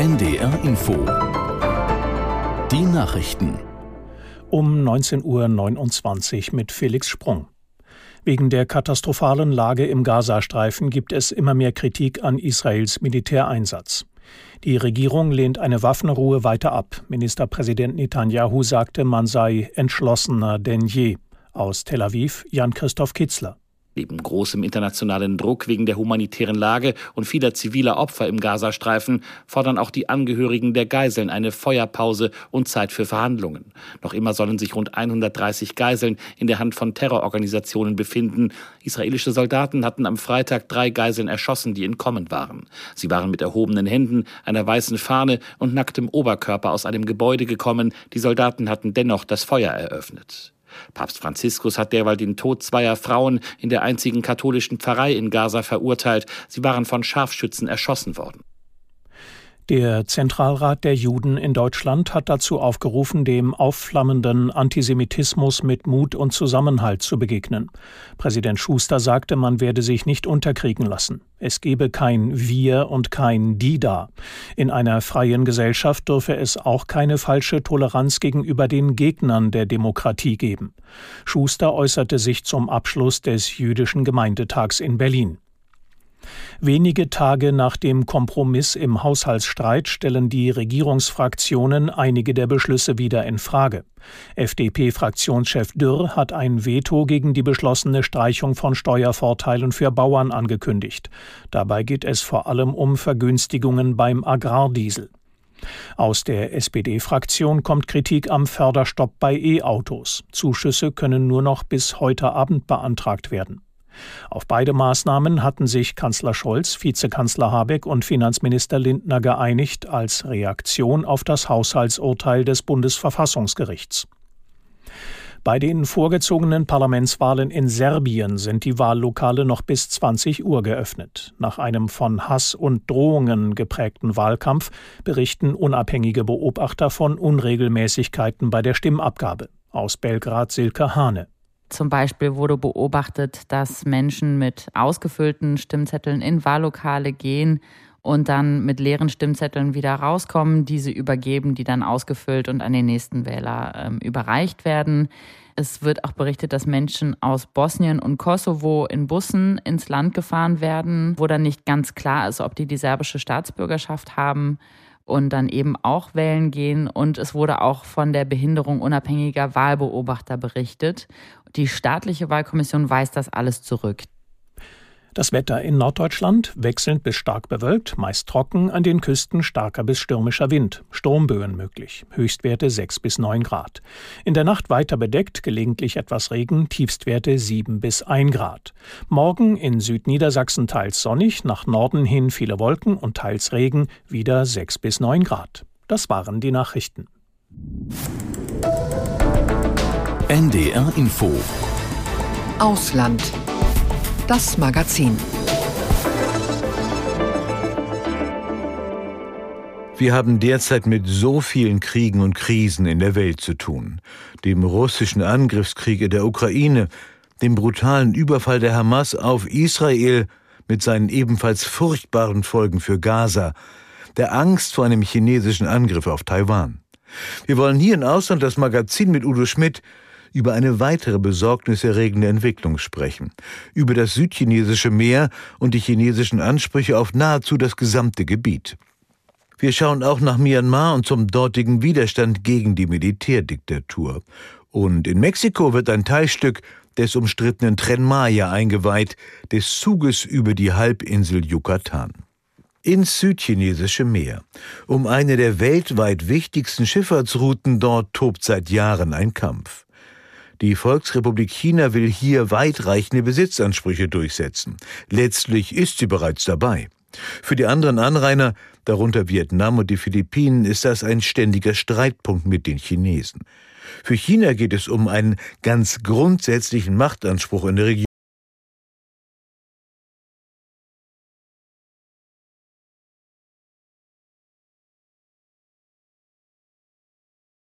NDR Info. Die Nachrichten. Um 19.29 Uhr mit Felix Sprung. Wegen der katastrophalen Lage im Gazastreifen gibt es immer mehr Kritik an Israels Militäreinsatz. Die Regierung lehnt eine Waffenruhe weiter ab. Ministerpräsident Netanyahu sagte, man sei entschlossener denn je. Aus Tel Aviv Jan-Christoph Kitzler. Neben großem internationalen Druck wegen der humanitären Lage und vieler ziviler Opfer im Gazastreifen fordern auch die Angehörigen der Geiseln eine Feuerpause und Zeit für Verhandlungen. Noch immer sollen sich rund 130 Geiseln in der Hand von Terrororganisationen befinden. Israelische Soldaten hatten am Freitag drei Geiseln erschossen, die entkommen waren. Sie waren mit erhobenen Händen, einer weißen Fahne und nacktem Oberkörper aus einem Gebäude gekommen. Die Soldaten hatten dennoch das Feuer eröffnet. Papst Franziskus hat derweil den Tod zweier Frauen in der einzigen katholischen Pfarrei in Gaza verurteilt. Sie waren von Scharfschützen erschossen worden. Der Zentralrat der Juden in Deutschland hat dazu aufgerufen, dem aufflammenden Antisemitismus mit Mut und Zusammenhalt zu begegnen. Präsident Schuster sagte, man werde sich nicht unterkriegen lassen. Es gebe kein Wir und kein Die da. In einer freien Gesellschaft dürfe es auch keine falsche Toleranz gegenüber den Gegnern der Demokratie geben. Schuster äußerte sich zum Abschluss des jüdischen Gemeindetags in Berlin. Wenige Tage nach dem Kompromiss im Haushaltsstreit stellen die Regierungsfraktionen einige der Beschlüsse wieder in Frage. FDP-Fraktionschef Dürr hat ein Veto gegen die beschlossene Streichung von Steuervorteilen für Bauern angekündigt. Dabei geht es vor allem um Vergünstigungen beim Agrardiesel. Aus der SPD-Fraktion kommt Kritik am Förderstopp bei E-Autos. Zuschüsse können nur noch bis heute Abend beantragt werden. Auf beide Maßnahmen hatten sich Kanzler Scholz, Vizekanzler Habeck und Finanzminister Lindner geeinigt als Reaktion auf das Haushaltsurteil des Bundesverfassungsgerichts. Bei den vorgezogenen Parlamentswahlen in Serbien sind die Wahllokale noch bis 20 Uhr geöffnet. Nach einem von Hass und Drohungen geprägten Wahlkampf berichten unabhängige Beobachter von Unregelmäßigkeiten bei der Stimmabgabe. Aus Belgrad Silke Hane. Zum Beispiel wurde beobachtet, dass Menschen mit ausgefüllten Stimmzetteln in Wahllokale gehen und dann mit leeren Stimmzetteln wieder rauskommen, diese übergeben, die dann ausgefüllt und an den nächsten Wähler ähm, überreicht werden. Es wird auch berichtet, dass Menschen aus Bosnien und Kosovo in Bussen ins Land gefahren werden, wo dann nicht ganz klar ist, ob die die serbische Staatsbürgerschaft haben und dann eben auch wählen gehen. Und es wurde auch von der Behinderung unabhängiger Wahlbeobachter berichtet. Die staatliche Wahlkommission weist das alles zurück. Das Wetter in Norddeutschland wechselnd bis stark bewölkt, meist trocken, an den Küsten starker bis stürmischer Wind, Sturmböen möglich, Höchstwerte 6 bis 9 Grad. In der Nacht weiter bedeckt, gelegentlich etwas Regen, Tiefstwerte 7 bis 1 Grad. Morgen in Südniedersachsen teils sonnig, nach Norden hin viele Wolken und teils Regen, wieder 6 bis 9 Grad. Das waren die Nachrichten. NDR Info Ausland das Magazin. Wir haben derzeit mit so vielen Kriegen und Krisen in der Welt zu tun. Dem russischen Angriffskrieg in der Ukraine, dem brutalen Überfall der Hamas auf Israel mit seinen ebenfalls furchtbaren Folgen für Gaza, der Angst vor einem chinesischen Angriff auf Taiwan. Wir wollen hier in Ausland das Magazin mit Udo Schmidt über eine weitere besorgniserregende Entwicklung sprechen, über das südchinesische Meer und die chinesischen Ansprüche auf nahezu das gesamte Gebiet. Wir schauen auch nach Myanmar und zum dortigen Widerstand gegen die Militärdiktatur. Und in Mexiko wird ein Teilstück des umstrittenen Tren Maya eingeweiht, des Zuges über die Halbinsel Yucatan. Ins südchinesische Meer. Um eine der weltweit wichtigsten Schifffahrtsrouten dort tobt seit Jahren ein Kampf. Die Volksrepublik China will hier weitreichende Besitzansprüche durchsetzen. Letztlich ist sie bereits dabei. Für die anderen Anrainer, darunter Vietnam und die Philippinen, ist das ein ständiger Streitpunkt mit den Chinesen. Für China geht es um einen ganz grundsätzlichen Machtanspruch in der Region.